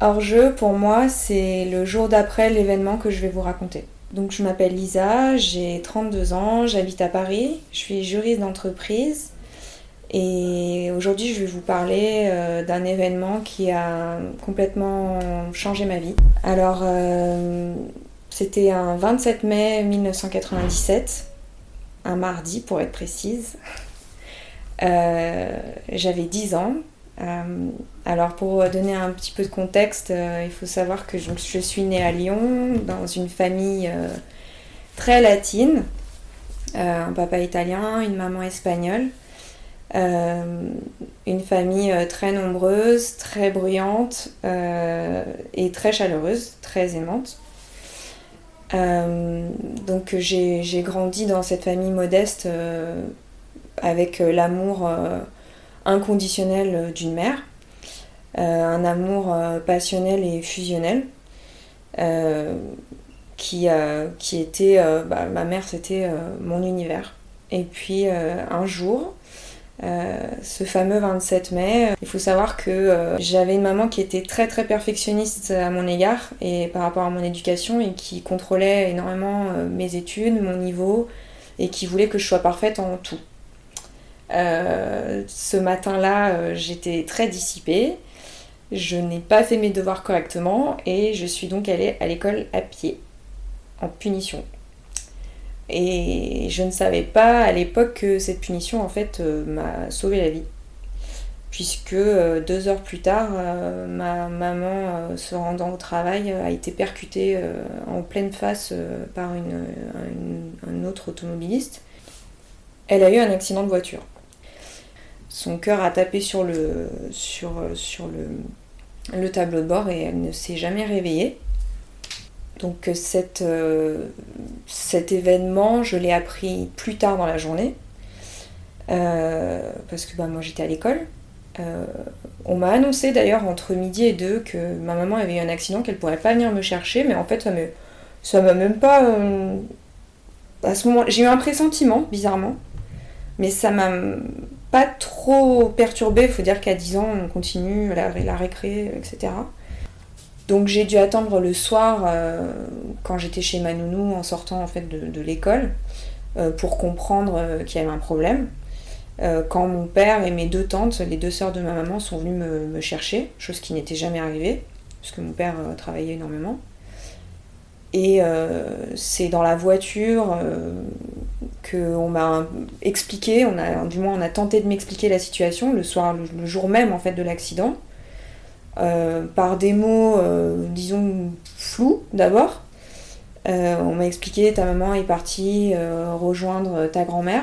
Hors-jeu, pour moi, c'est le jour d'après l'événement que je vais vous raconter. Donc je m'appelle Lisa, j'ai 32 ans, j'habite à Paris, je suis juriste d'entreprise et aujourd'hui je vais vous parler euh, d'un événement qui a complètement changé ma vie. Alors euh, c'était un 27 mai 1997, un mardi pour être précise. Euh, j'avais 10 ans, alors pour donner un petit peu de contexte, euh, il faut savoir que je, suis née à Lyon dans une famille euh, très latine, un papa italien, une maman espagnole, une famille très nombreuse, très bruyante et très chaleureuse, très aimante. donc j'ai grandi dans cette famille modeste avec l'amour inconditionnel euh, d'une mère, euh, un amour euh, passionnel et fusionnel. qui, était, bah, ma mère c'était mon univers. Et puis un jour, ce fameux 27 mai. Il faut savoir que j'avais une maman qui était très très perfectionniste à mon égard et par rapport à mon éducation et qui contrôlait énormément mes études, mon niveau et qui voulait que je sois parfaite en tout. Euh, ce matin-là, euh, j'étais très dissipée. Je n'ai pas fait mes devoirs correctement et je suis donc allée à l'école à pied, en punition. Et je ne savais pas à l'époque que cette punition en fait euh, m'a sauvé la vie. Puisque deux heures plus tard, ma maman, se rendant au travail, a été percutée en pleine face par un autre automobiliste. Elle a eu un accident de voiture son cœur a tapé sur le, sur, le, le tableau de bord et elle ne s'est jamais réveillée. Donc euh, cette, euh, cet événement, je l'ai appris plus tard dans la journée, euh, parce que bah, moi j'étais à l'école. on m'a annoncé d'ailleurs entre midi et deux que ma maman avait eu un accident, qu'elle pourrait pas venir me chercher, mais en fait ça ça m'a même pas... à ce moment, j'ai eu un pressentiment, bizarrement, mais ça m'a pas trop perturbée. Il faut dire qu'à 10 ans, on continue la, la récré, etc. Donc j'ai dû attendre le soir, euh, quand j'étais chez ma nounou en sortant en fait de, l'école, euh, pour comprendre euh, qu'il y avait un problème. quand mon père et mes deux tantes, les deux sœurs de ma maman, sont venues me, me chercher, chose qui n'était jamais arrivée, puisque mon père travaillait énormément. Et c'est dans la voiture qu'on m'a expliqué, on a, du moins on a tenté de m'expliquer la situation le soir, le, jour même en fait de l'accident, euh, par des mots, euh, disons, flous d'abord. Euh, on m'a expliqué ta maman est partie rejoindre ta grand-mère.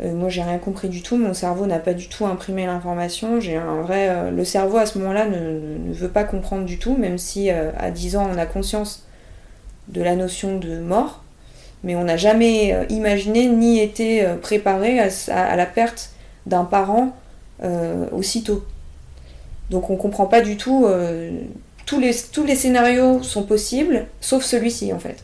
moi j'ai rien compris du tout, mon cerveau n'a pas du tout imprimé l'information. J'ai vrai. le cerveau à ce moment-là ne, ne, veut pas comprendre du tout, même si à 10 ans on a conscience de la notion de mort mais on n'a jamais euh, imaginé ni été euh, préparé à, la perte d'un parent euh, aussitôt. Donc on ne comprend pas du tout, tous, les, tous les scénarios sont possibles, sauf celui-ci en fait.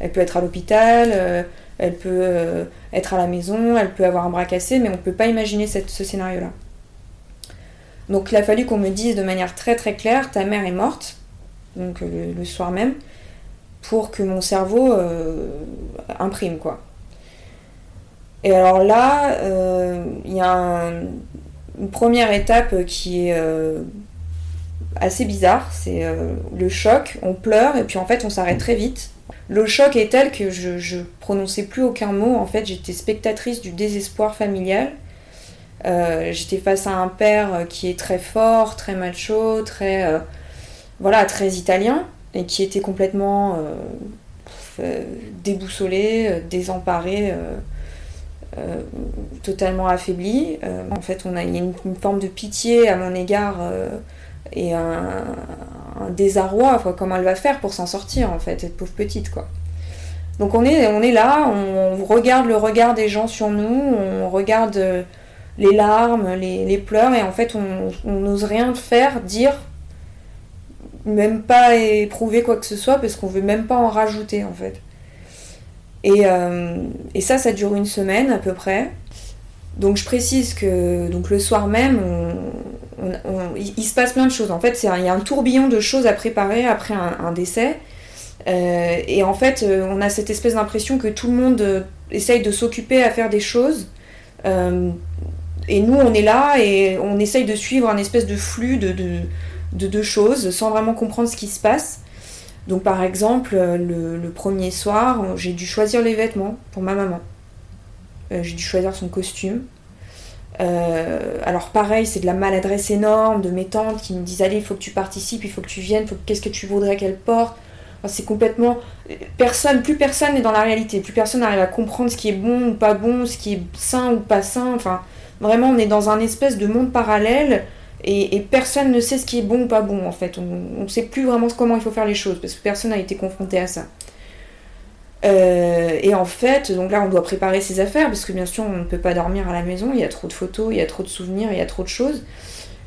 Elle peut être à l'hôpital, elle peut être à la maison, elle peut avoir un bras cassé, mais on ne peut pas imaginer ce scénario-là. Donc il a fallu qu'on me dise de manière très très claire, ta mère est morte, donc le soir même, pour que mon cerveau euh, imprime quoi. Et alors là, euh, il y a une première étape qui est euh, assez bizarre, c'est le choc, on pleure et puis en fait on s'arrête très vite. Le choc est tel que je, je prononçais plus aucun mot, en fait j'étais spectatrice du désespoir familial. j'étais face à un père qui est très fort, très macho, très voilà, très italien et qui était complètement euh, euh, déboussolé, euh, désemparé, totalement affaibli. en fait, on a, il y a une, forme de pitié à mon égard et un, désarroi, quoi, comment elle va faire pour s'en sortir, en fait, cette pauvre petite, quoi. Donc on est, on est là, on regarde le regard des gens sur nous, on regarde les larmes, les, pleurs, et en fait on n'ose rien faire, dire même pas éprouver quoi que ce soit parce qu'on veut même pas en rajouter en fait. Et, euh, et, ça, ça dure une semaine à peu près. Donc je précise que donc le soir même, il, se passe plein de choses. En fait, il y a un tourbillon de choses à préparer après un, décès. Euh, et en fait, euh, on a cette espèce d'impression que tout le monde essaye de s'occuper à faire des choses. et nous, on est là et on essaye de suivre un espèce de flux de, de, choses sans vraiment comprendre ce qui se passe. Donc, par exemple, le, le premier soir, j'ai dû choisir les vêtements pour ma maman. j'ai dû choisir son costume. Euh, alors pareil, c'est de la maladresse énorme de mes tantes qui me disent allez, il faut que tu participes, il faut que tu viennes, qu'est-ce que tu voudrais qu'elle porte. c'est complètement personne, plus personne n'est dans la réalité, plus personne n'arrive à comprendre ce qui est bon ou pas bon, ce qui est sain ou pas sain. Enfin, vraiment, on est dans un espèce de monde parallèle et, personne ne sait ce qui est bon ou pas bon en fait. On ne sait plus vraiment comment il faut faire les choses parce que personne n'a été confronté à ça. Euh, et en fait, donc là, on doit préparer ses affaires parce que bien sûr, on ne peut pas dormir à la maison. Il y a trop de photos, il y a trop de souvenirs, il y a trop de choses.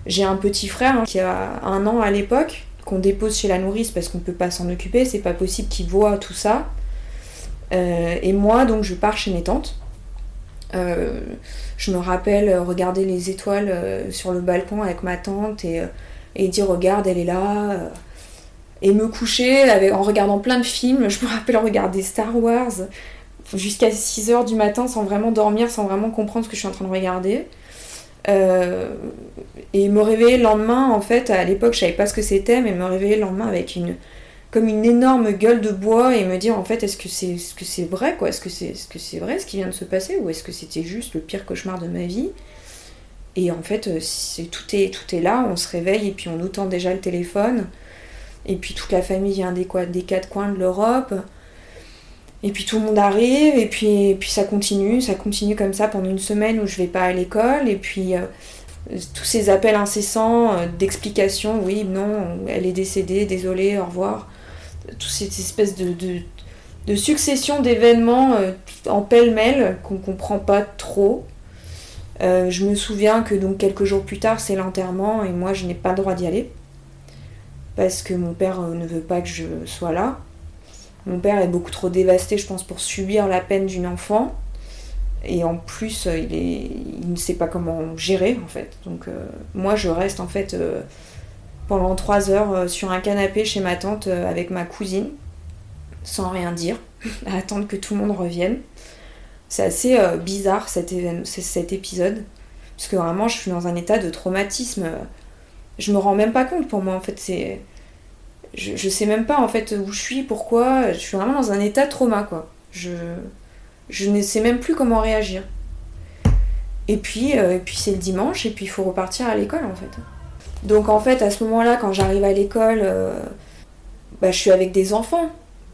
J'ai un petit frère hein, qui a un an à l'époque qu'on dépose chez la nourrice parce qu'on ne peut pas s'en occuper. C'est pas possible qu'il voit tout ça. Euh, et moi, donc, je pars chez mes tantes. Euh, je me rappelle regarder les étoiles sur le balcon avec ma tante et, et dire regarde, elle est là et me coucher avec, en regardant plein de films. Je me rappelle regarder Star Wars jusqu'à 6h du matin sans vraiment dormir, sans vraiment comprendre ce que je suis en train de regarder. Euh, et me réveiller le lendemain, en fait, à l'époque je savais pas ce que c'était, mais me réveiller le lendemain avec une comme une énorme gueule de bois et me dire en fait est-ce que c'est ce que c'est vrai quoi? Est-ce que c'est ce que c'est vrai ce qui vient de se passer? Ou est-ce que c'était juste le pire cauchemar de ma vie? Et en fait euh, tout est tout est là on se réveille et puis on nous tend déjà le téléphone. Et puis toute la famille vient des, des quatre coins de l'Europe. Et puis tout le monde arrive, et puis, puis ça continue, ça continue comme ça pendant une semaine où je vais pas à l'école, et puis euh, tous ces appels incessants euh, d'explications, oui, non, elle est décédée, désolée, au revoir. Toute cette espèce de, succession d'événements euh, en pêle-mêle qu'on comprend pas trop. je me souviens que donc quelques jours plus tard, c'est l'enterrement, et moi je n'ai pas le droit d'y aller parce que mon père euh, ne veut pas que je sois là. Mon père est beaucoup trop dévasté, je pense, pour subir la peine d'une enfant. Et en plus, euh, il, est, il ne sait pas comment gérer, en fait. Donc, euh, moi, je reste, en fait, pendant trois heures sur un canapé chez ma tante avec ma cousine, sans rien dire, à attendre que tout le monde revienne. C'est assez bizarre, cet, épisode. Parce que vraiment, je suis dans un état de traumatisme je me rends même pas compte pour moi en fait je, je sais même pas en fait où je suis pourquoi je suis vraiment dans un état de trauma quoi je ne sais même plus comment réagir euh, et puis c'est le dimanche et puis il faut repartir à l'école en fait donc en fait à ce moment là quand j'arrive à l'école euh, bah, je suis avec des enfants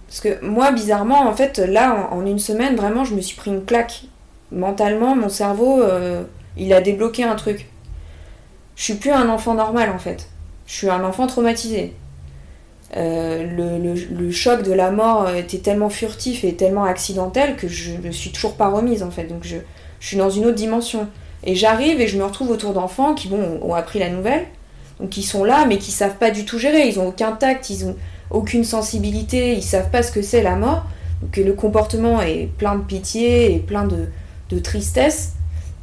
parce que moi bizarrement en fait là en, une semaine vraiment je me suis pris une claque mentalement mon cerveau euh, il a débloqué un truc je suis plus un enfant normal en fait. Je suis un enfant traumatisé. Euh, le, choc de la mort était tellement furtif et tellement accidentel que je ne suis toujours pas remise en fait. Donc je, suis dans une autre dimension. Et j'arrive et je me retrouve autour d'enfants qui bon, ont appris la nouvelle, donc qui sont là mais qui savent pas du tout gérer. Ils ont aucun tact, ils ont aucune sensibilité, ils savent pas ce que c'est la mort. Donc le comportement est plein de pitié et plein de, de tristesse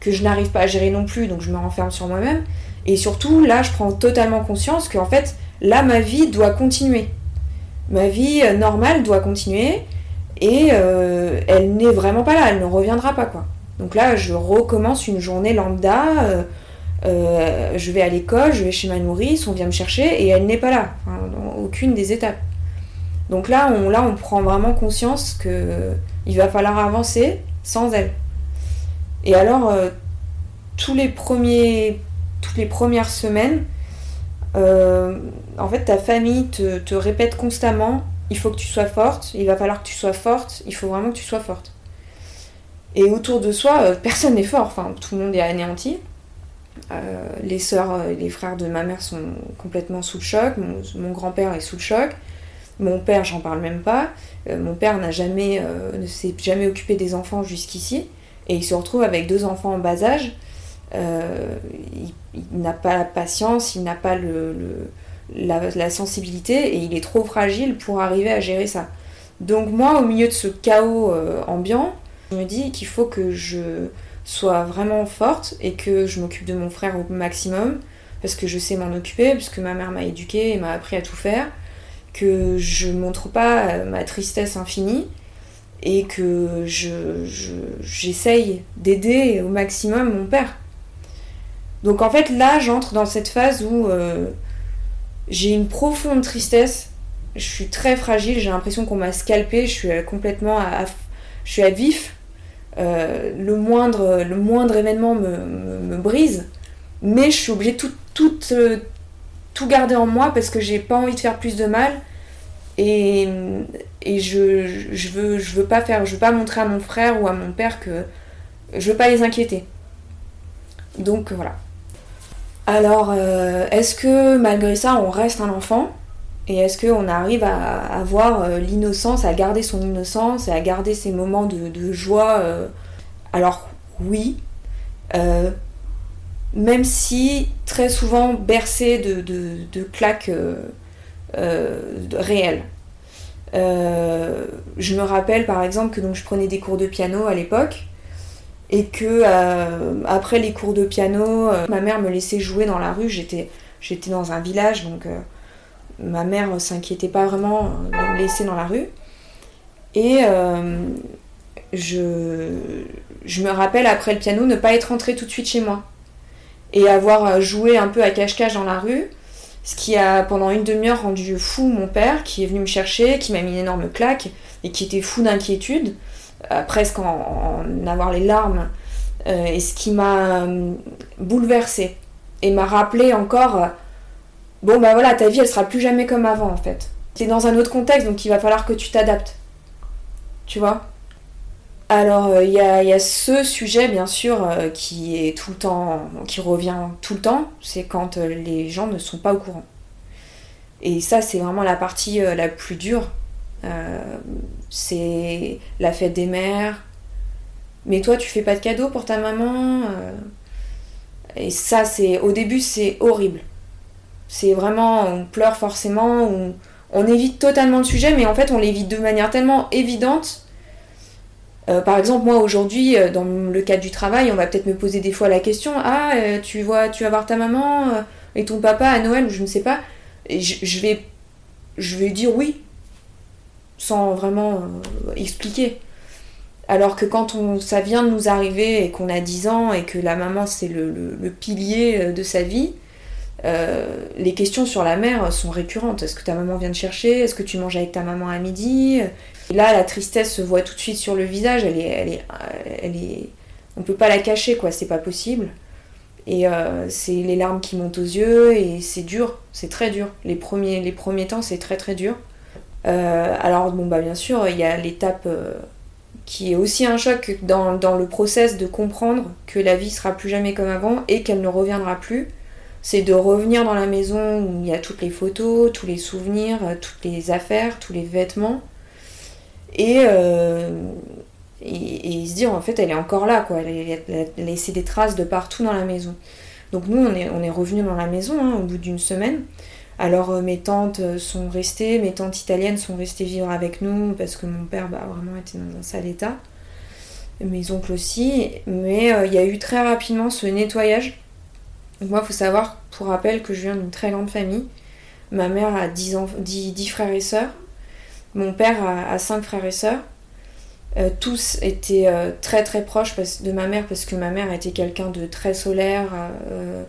que je n'arrive pas à gérer non plus, donc je me renferme sur moi-même. Et surtout, là, je prends totalement conscience qu'en fait, là, ma vie doit continuer. Ma vie euh, normale doit continuer et euh, elle n'est vraiment pas là, elle ne reviendra pas, quoi. Donc là, je recommence une journée lambda. Euh, je vais à l'école, je vais chez ma nourrice, on vient me chercher et elle n'est pas là, dans aucune des étapes. Donc là on, là, on prend vraiment conscience que il va falloir avancer sans elle. Et alors, premiers toutes les premières semaines, euh, en fait, ta famille te, répète constamment il faut que tu sois forte, il va falloir que tu sois forte, il faut vraiment que tu sois forte. Et autour de soi, euh, personne n'est fort, enfin, tout le monde est anéanti. Euh, les sœurs et les frères de ma mère sont complètement sous le choc, mon, grand-père est sous le choc, mon père, j'en parle même pas, mon père n'a jamais, ne s'est jamais occupé des enfants jusqu'ici, et il se retrouve avec deux enfants en bas âge, euh, il, n'a pas la patience, il n'a pas le, la, sensibilité et il est trop fragile pour arriver à gérer ça. Donc moi, au milieu de ce chaos euh, ambiant, je me dis qu'il faut que je sois vraiment forte et que je m'occupe de mon frère au maximum, parce que je sais m'en occuper, parce que ma mère m'a éduquée et m'a appris à tout faire, que je montre pas ma tristesse infinie et que j'essaye je, d'aider au maximum mon père. Donc en fait là j'entre dans cette phase où euh, j'ai une profonde tristesse, je suis très fragile, j'ai l'impression qu'on m'a scalpé, je suis complètement à, je suis à vif, euh, le, moindre, événement me, brise, mais je suis obligée de euh, tout garder en moi parce que j'ai pas envie de faire plus de mal et, et je, je, veux, je veux pas faire, je veux pas montrer à mon frère ou à mon père que je veux pas les inquiéter. Donc voilà. Alors, euh, est-ce que malgré ça, on reste un enfant? Et est-ce qu'on arrive à avoir euh, l'innocence, à garder son innocence et à garder ses moments de, joie euh? Alors, oui. même si très souvent bercé de, claques euh, réel. Euh, je me rappelle par exemple que donc, je prenais des cours de piano à l'époque et que euh, après les cours de piano, ma mère me laissait jouer dans la rue. J'étais, j'étais dans un village donc ma mère s'inquiétait pas vraiment de me laisser dans la rue. Et je, je me rappelle après le piano ne pas être rentrée tout de suite chez moi et avoir joué un peu à cache-cache dans la rue ce qui a pendant une demi-heure rendu fou mon père, qui est venu me chercher, qui m'a mis une énorme claque, et qui était fou d'inquiétude, euh, presque en, avoir les larmes, euh, et ce qui m'a euh, bouleversée, et m'a rappelé encore, bon bah voilà, ta vie elle sera plus jamais comme avant en fait. T'es dans un autre contexte, donc il va falloir que tu t'adaptes. Tu vois? Alors, il y, a ce sujet, bien sûr, qui est tout le temps, qui revient tout le temps, c'est quand les gens ne sont pas au courant. Et ça, c'est vraiment la partie la plus dure. c'est la fête des mères. Mais toi, tu fais pas de cadeau pour ta maman. et ça, c'est au début, c'est horrible. C'est vraiment, on pleure forcément, on, on évite totalement le sujet, mais en fait, on l'évite de manière tellement évidente euh, par exemple, moi aujourd'hui, euh, dans le cadre du travail, on va peut-être me poser des fois la question Ah, euh, tu, vois, tu vas voir ta maman et ton papa à Noël? ou je ne sais pas. Et je, vais, je vais dire oui, sans vraiment expliquer. Alors que quand on, ça vient de nous arriver et qu'on a 10 ans et que la maman c'est le, pilier de sa vie, les questions sur la mère sont récurrentes. Est-ce que ta maman vient te chercher? Est-ce que tu manges avec ta maman à midi? Là, la tristesse se voit tout de suite sur le visage, elle est, elle est, elle est... on peut pas la cacher, quoi, c'est pas possible. Et euh, c'est les larmes qui montent aux yeux et c'est dur, c'est très dur. Les premiers, les premiers temps, c'est très très dur. Euh, alors, bon, bah bien sûr, il y a l'étape euh, qui est aussi un choc dans, dans, le process de comprendre que la vie sera plus jamais comme avant et qu'elle ne reviendra plus. C'est de revenir dans la maison où il y a toutes les photos, tous les souvenirs, toutes les affaires, tous les vêtements euh, et, et, se dire en fait elle est encore là quoi, elle, a laissé des traces de partout dans la maison. Donc nous on est, on revenus dans la maison hein, au bout d'une semaine. Alors euh, mes tantes euh, sont restées, mes tantes italiennes sont restées vivre avec nous parce que mon père bah, vraiment était dans un sale état. Mes oncles aussi. Mais il y a eu très rapidement ce nettoyage. Moi il faut savoir pour rappel que je viens d'une très grande famille. Ma mère a 10, 10 frères et sœurs. Mon père a, cinq frères et sœurs. Euh, tous étaient euh, très très proches de ma mère parce que ma mère était quelqu'un de très solaire, euh,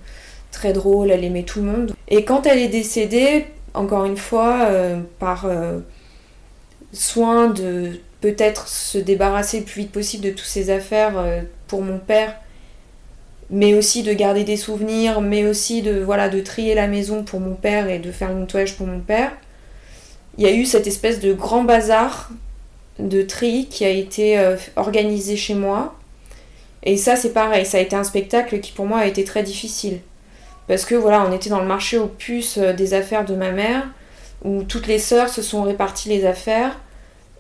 très drôle, elle aimait tout le monde. Et quand elle est décédée, encore une fois, par soin de peut-être se débarrasser le plus vite possible de toutes ces affaires pour mon père, mais aussi de garder des souvenirs, mais aussi de, voilà, de trier la maison pour mon père et de faire le nettoyage pour mon père il y a eu cette espèce de grand bazar de tri qui a été euh, organisé chez moi. Et ça, c'est pareil, ça a été un spectacle qui pour moi a été très difficile. Parce que voilà, on était dans le marché aux puces euh, des affaires de ma mère, où toutes les sœurs se sont réparties les affaires,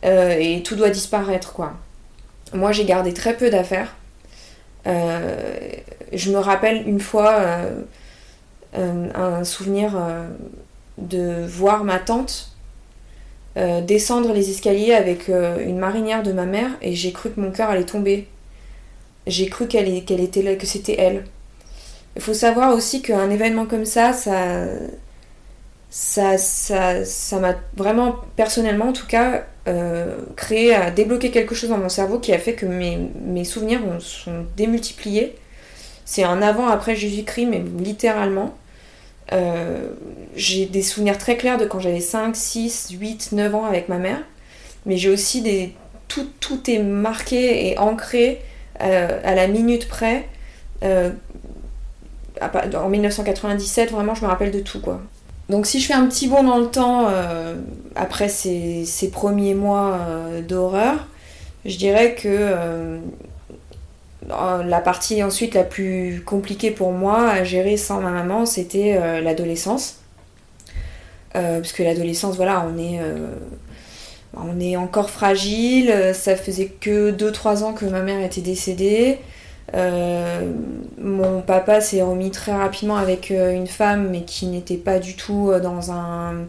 euh, et tout doit disparaître, quoi. Moi, j'ai gardé très peu d'affaires. Je me rappelle une fois un souvenir de voir ma tante euh, descendre les escaliers avec euh, une marinière de ma mère et j'ai cru que mon cœur allait tomber. J'ai cru qu'elle était là, que c'était elle. Il faut savoir aussi qu'un événement comme ça, ça, ça, ça, ça m'a vraiment, personnellement en tout cas, euh, créé, a débloqué quelque chose dans mon cerveau qui a fait que mes, mes souvenirs ont, sont démultipliés. C'est un avant-après Jésus-Christ, mais littéralement. Euh, j'ai des souvenirs très clairs de quand j'avais 5, 6, 8, 9 ans avec ma mère. Mais j'ai aussi des. Tout, tout est marqué et ancré euh, à la minute près. Euh, en 1997, vraiment, je me rappelle de tout, quoi. Donc si je fais un petit bond dans le temps, après ces, ces, premiers mois d'horreur, je dirais que la partie ensuite la plus compliquée pour moi à gérer sans ma maman, c'était l'adolescence. puisque l'adolescence, voilà, on est, on est encore fragile, ça faisait que 2-3 ans que ma mère était décédée. Euh, mon papa s'est remis très rapidement avec euh, une femme, mais qui n'était pas du tout euh, dans un,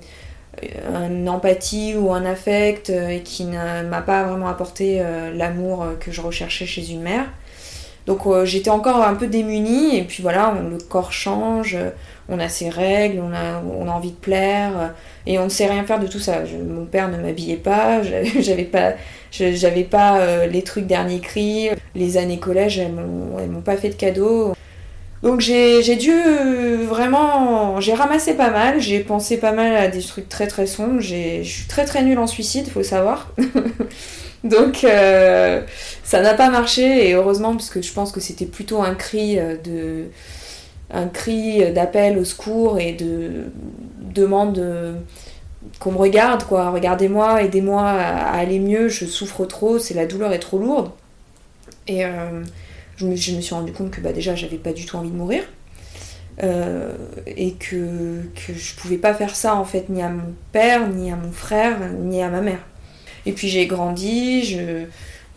une empathie ou un affect et qui ne m'a pas vraiment apporté l'amour que je recherchais chez une mère. Donc j'étais encore un peu démunie et puis voilà, le corps change, on a ses règles, on a, envie de plaire et on ne sait rien faire de tout ça. mon père ne m'habillait pas, j'avais pas j'avais pas euh, les trucs dernier cri. Les années collège, elles m'ont pas fait de cadeaux. Donc j'ai dû euh, vraiment... J'ai ramassé pas mal, j'ai pensé pas mal à des trucs très très sombres. Je suis très très nulle en suicide, faut savoir. Donc euh, ça n'a pas marché et heureusement parce que je pense que c'était plutôt un cri de un cri d'appel au secours et de demande qu'on me regarde, quoi. Regardez-moi, aidez-moi à, aller mieux, je souffre trop, c'est la douleur est trop lourde. Et euh, je, me, suis rendu compte que bah, déjà, j'avais pas du tout envie de mourir. Euh, et que, que je pouvais pas faire ça en fait ni à mon père, ni à mon frère, ni à ma mère. Et puis j'ai grandi,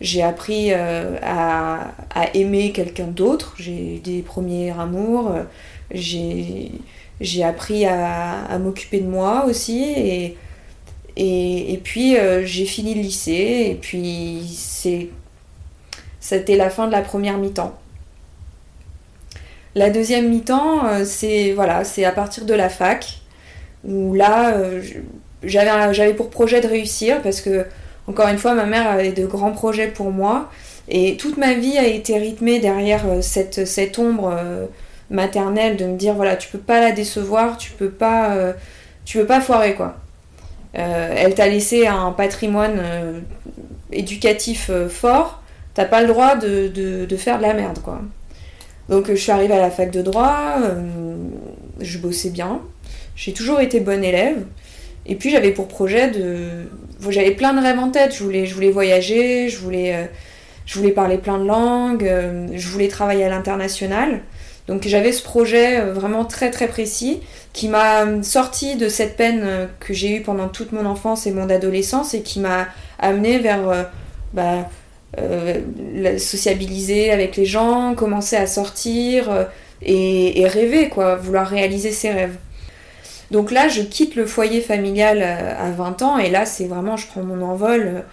j'ai appris euh, à, à, aimer quelqu'un d'autre, j'ai eu des premiers amours, j'ai j'ai appris à, m'occuper de moi aussi et, et, puis euh, j'ai fini le lycée et puis c'est c'était la fin de la première mi-temps. La deuxième mi-temps, euh, c'est voilà, à partir de la fac où là euh, j'avais pour projet de réussir parce que encore une fois ma mère avait de grands projets pour moi. Et toute ma vie a été rythmée derrière cette, cette ombre maternelle de me dire voilà tu peux pas la décevoir tu peux pas euh, tu peux pas foirer quoi. Euh, elle t'a laissé un patrimoine euh, éducatif fort. T'as pas le droit de, de, faire de la merde quoi. Donc je suis arrivée à la fac de droit je bossais bien. J'ai toujours été bonne élève et puis j'avais pour projet de j'avais plein de rêves en tête je voulais je voulais voyager je voulais je voulais parler plein de langues je voulais travailler à l'international donc j'avais ce projet euh, vraiment très très précis qui m'a sorti de cette peine euh, que j'ai eue pendant toute mon enfance et mon adolescence et qui m'a amené vers euh, bah, sociabiliser avec les gens, commencer à sortir et, rêver, quoi, vouloir réaliser ses rêves. Donc là, je quitte le foyer familial à 20 ans et là, c'est vraiment, je prends mon envol,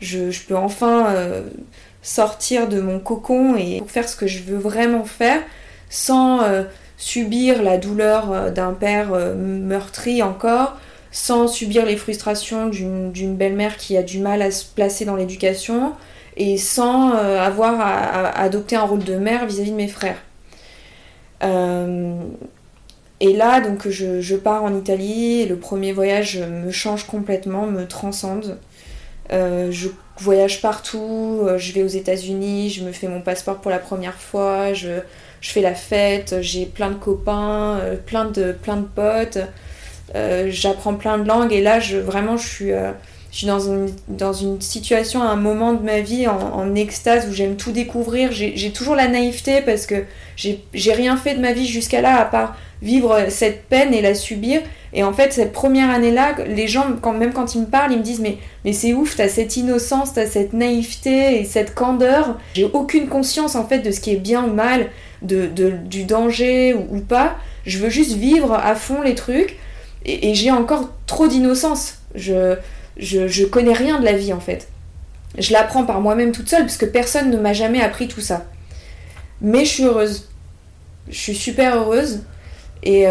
je, je peux enfin sortir de mon cocon et faire ce que je veux vraiment faire sans euh, subir la douleur euh, d'un père euh, meurtri encore, sans subir les frustrations d'une belle-mère qui a du mal à se placer dans l'éducation, et sans avoir à, adopter un rôle de mère vis-à-vis de mes frères. Et là, donc, je, pars en Italie, le premier voyage me change complètement, me transcende. je voyage partout, je vais aux États-Unis, je me fais mon passeport pour la première fois, je, je fais la fête, j'ai plein de copains, euh, plein de, plein de potes, euh, j'apprends plein de langues et là je, vraiment je suis, euh, je suis dans, une, dans une situation, un moment de ma vie en, extase où j'aime tout découvrir. J'ai toujours la naïveté parce que j'ai rien fait de ma vie jusqu'à là à part vivre cette peine et la subir. Et en fait, cette première année-là, les gens, quand, même quand ils me parlent, ils me disent Mais, mais c'est ouf, t'as cette innocence, t'as cette naïveté et cette candeur. J'ai aucune conscience en fait de ce qui est bien ou mal de, du danger ou, pas. Je veux juste vivre à fond les trucs. Et, j'ai encore trop d'innocence. Je, je, connais rien de la vie en fait. Je l'apprends par moi-même toute seule parce que personne ne m'a jamais appris tout ça. Mais je suis heureuse. Je suis super heureuse. Et,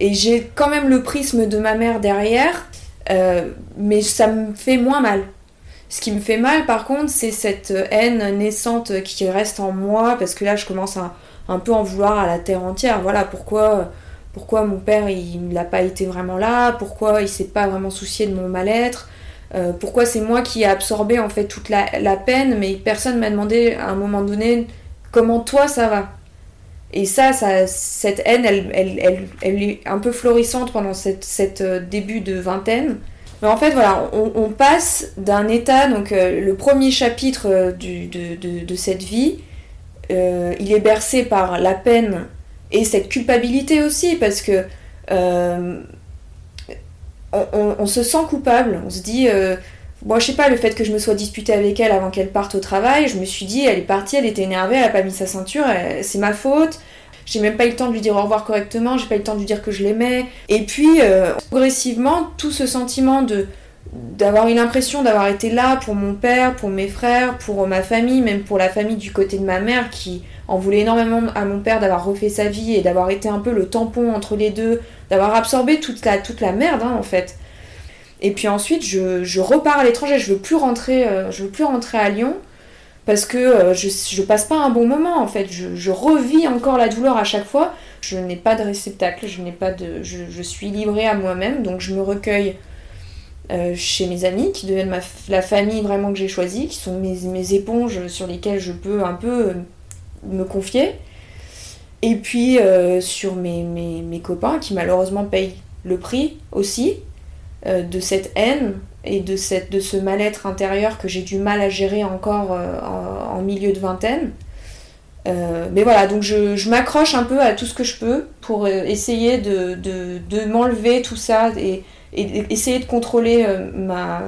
et j'ai quand même le prisme de ma mère derrière, mais ça me fait moins mal. Ce qui me fait mal, par contre, c'est cette haine naissante qui reste en moi, parce que là, je commence à un peu en vouloir à la terre entière. Voilà pourquoi, pourquoi mon père, il n'a pas été vraiment là, pourquoi il s'est pas vraiment soucié de mon mal-être, euh, pourquoi c'est moi qui ai absorbé en fait toute la, peine, mais personne m'a demandé à un moment donné comment toi ça va? Et ça, ça cette haine, elle, elle, elle, est un peu florissante pendant cette, cette euh, début de vingtaine. Mais en fait, voilà, on, passe d'un état, donc euh, le premier chapitre de, de, de, cette vie, il est bercé par la peine et cette culpabilité aussi, parce que on, on, se sent coupable, on se dit, moi je sais pas, le fait que je me sois disputée avec elle avant qu'elle parte au travail, je me suis dit, elle est partie, elle était énervée, elle a pas mis sa ceinture, c'est ma faute, j'ai même pas eu le temps de lui dire au revoir correctement, j'ai pas eu le temps de lui dire que je l'aimais. Et puis, euh, progressivement, tout ce sentiment de d'avoir eu l'impression d'avoir été là pour mon père, pour mes frères, pour ma famille, même pour la famille du côté de ma mère qui en voulait énormément à mon père d'avoir refait sa vie et d'avoir été un peu le tampon entre les deux, d'avoir absorbé toute la, toute la merde hein, en fait. Et puis ensuite je, je repars à l'étranger, je veux plus rentrer, euh, je veux plus rentrer à Lyon parce que euh, je, je passe pas un bon moment en fait, je, je, revis encore la douleur à chaque fois. Je n'ai pas de réceptacle, je n'ai pas de, je, suis livrée à moi-même, donc je me recueille euh, chez mes amis qui deviennent la famille vraiment que j'ai choisie, qui sont mes, éponges sur lesquelles je peux un peu euh, me confier. Et puis sur mes, copains qui malheureusement payent le prix aussi de cette haine et de, ce mal-être intérieur que j'ai du mal à gérer encore euh, en, milieu de vingtaine. Euh, mais voilà, donc je, m'accroche un peu à tout ce que je peux pour euh, essayer de, m'enlever tout ça et, et, essayer de contrôler ma,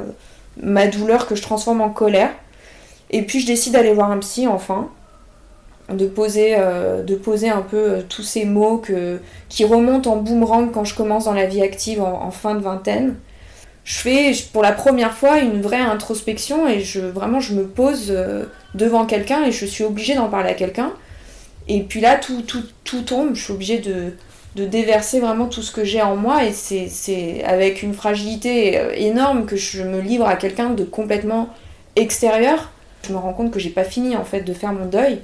ma douleur que je transforme en colère. Et puis je décide d'aller voir un psy enfin, de poser, de poser un peu tous ces mots que, qui remontent en boomerang quand je commence dans la vie active en fin de vingtaine je fais pour la première fois une vraie introspection et je vraiment je me pose euh, devant quelqu'un et je suis obligée d'en parler à quelqu'un. Et puis là tout, tout, tout, tombe, je suis obligée de, de déverser vraiment tout ce que j'ai en moi et c'est avec une fragilité euh, énorme que je me livre à quelqu'un de complètement extérieur. Je me rends compte que j'ai pas fini en fait de faire mon deuil.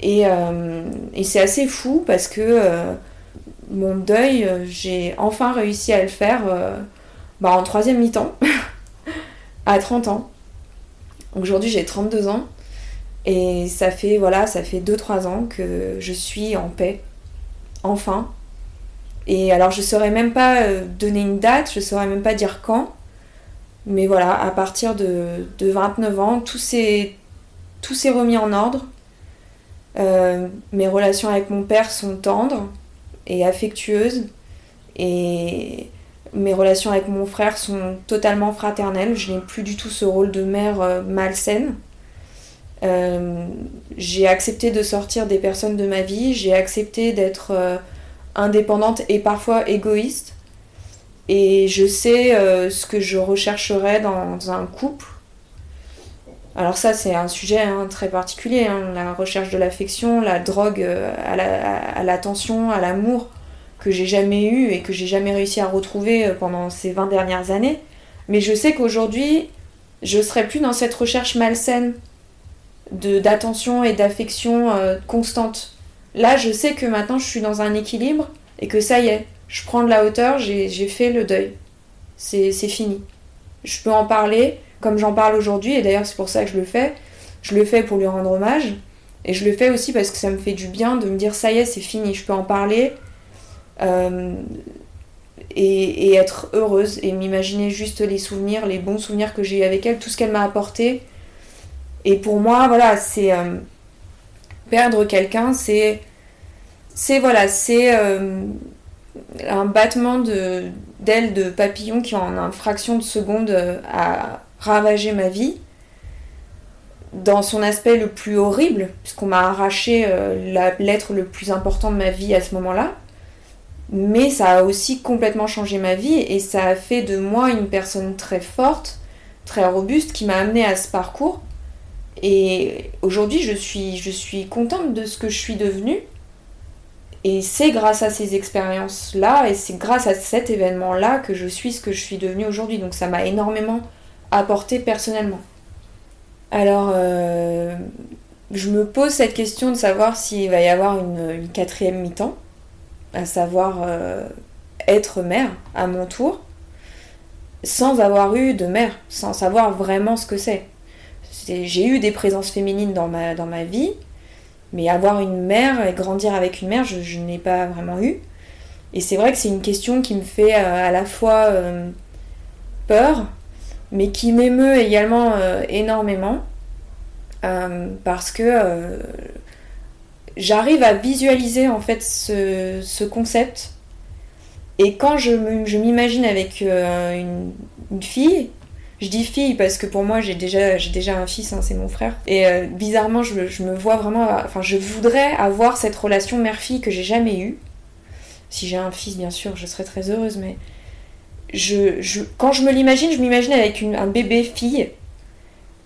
Et, euh, et c'est assez fou parce que mon deuil, j'ai enfin réussi à le faire bah, en troisième mi-temps, à 30 ans. Aujourd'hui, j'ai 32 ans. Et ça fait, voilà, ça fait 2-3 ans que je suis en paix. Enfin. Et alors, je saurais même pas euh, donner une date, je saurais même pas dire quand. Mais voilà, à partir de, 29 ans, tout s'est, tout s'est remis en ordre. Euh, mes relations avec mon père sont tendres et affectueuses. Et mes relations avec mon frère sont totalement fraternelles. Je n'ai plus du tout ce rôle de mère euh, malsaine. Euh, j'ai accepté de sortir des personnes de ma vie. J'ai accepté d'être euh, indépendante et parfois égoïste. Et je sais ce que je rechercherais dans, un couple. Alors ça, c'est un sujet hein, très particulier. Hein. la recherche de l'affection, la drogue à l'attention, à l'amour que j'ai jamais eu et que j'ai jamais réussi à retrouver euh, pendant ces 20 dernières années. Mais je sais qu'aujourd'hui, je serai plus dans cette recherche malsaine d'attention et d'affection euh, constante. Là, je sais que maintenant je suis dans un équilibre et que ça y est, je prends de la hauteur, j'ai fait le deuil. C'est fini. Je peux en parler comme j'en parle aujourd'hui, et d'ailleurs c'est pour ça que je le fais. Je le fais pour lui rendre hommage, et je le fais aussi parce que ça me fait du bien de me dire ça y est, c'est fini, je peux en parler, euh, et, être heureuse et m'imaginer juste les souvenirs, les bons souvenirs que j'ai eu avec elle, tout ce qu'elle m'a apporté. Et pour moi, voilà, c'est euh, perdre quelqu'un, c'est c'est voilà, c'est euh, un battement d'ailes de papillon qui en une fraction de seconde a ravagé ma vie dans son aspect le plus horrible, puisqu'on m'a arraché l'être le plus important de ma vie à ce moment-là. Mais ça a aussi complètement changé ma vie et ça a fait de moi une personne très forte, très robuste, qui m'a amenée à ce parcours. Et aujourd'hui, je suis, je suis contente de ce que je suis devenue. Et c'est grâce à ces expériences-là et c'est grâce à cet événement-là que je suis ce que je suis devenue aujourd'hui. Donc ça m'a énormément apporté personnellement. Alors, euh, je me pose cette question de savoir s'il va y avoir une, quatrième mi-temps, à savoir euh, être mère à mon tour, sans avoir eu de mère, sans savoir vraiment ce que c'est. J'ai eu des présences féminines dans ma, vie, mais avoir une mère et grandir avec une mère, je, n'ai pas vraiment eu. Et c'est vrai que c'est une question qui me fait euh, à la fois euh, peur, mais qui m'émeut également euh, énormément. parce que j'arrive à visualiser en fait ce, concept. Et quand je m'imagine avec une, fille, je dis fille parce que pour moi j'ai déjà, déjà un fils, hein, c'est mon frère. Et euh, bizarrement, je, me vois vraiment. Enfin, je voudrais avoir cette relation mère-fille que j'ai jamais eue. Si j'ai un fils, bien sûr, je serais très heureuse, mais. Je, quand je me l'imagine, je m'imagine avec un bébé fille.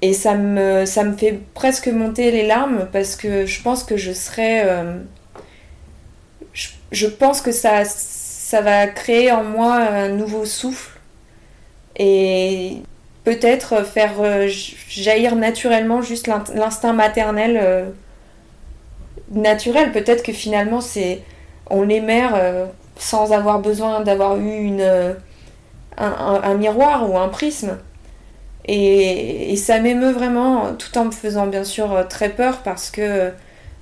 Et ça me, ça me fait presque monter les larmes parce que je pense que je serais. Euh, je, je, pense que ça, ça va créer en moi un nouveau souffle. Et peut-être faire euh, jaillir naturellement juste l'instinct maternel euh, naturel. Peut-être que finalement, c'est on est mère euh, sans avoir besoin d'avoir eu une, un, miroir ou un prisme. Et, ça m'émeut vraiment, tout en me faisant bien sûr très peur parce que,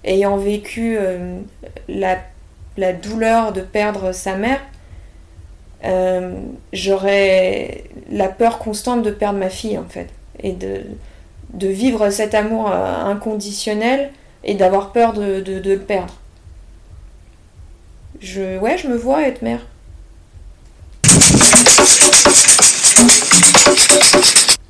ayant vécu la, la douleur de perdre sa mère, euh, j'aurais la peur constante de perdre ma fille en fait et de, de vivre cet amour euh, inconditionnel et d'avoir peur de, de, de, le perdre. Je, ouais, je me vois être mère.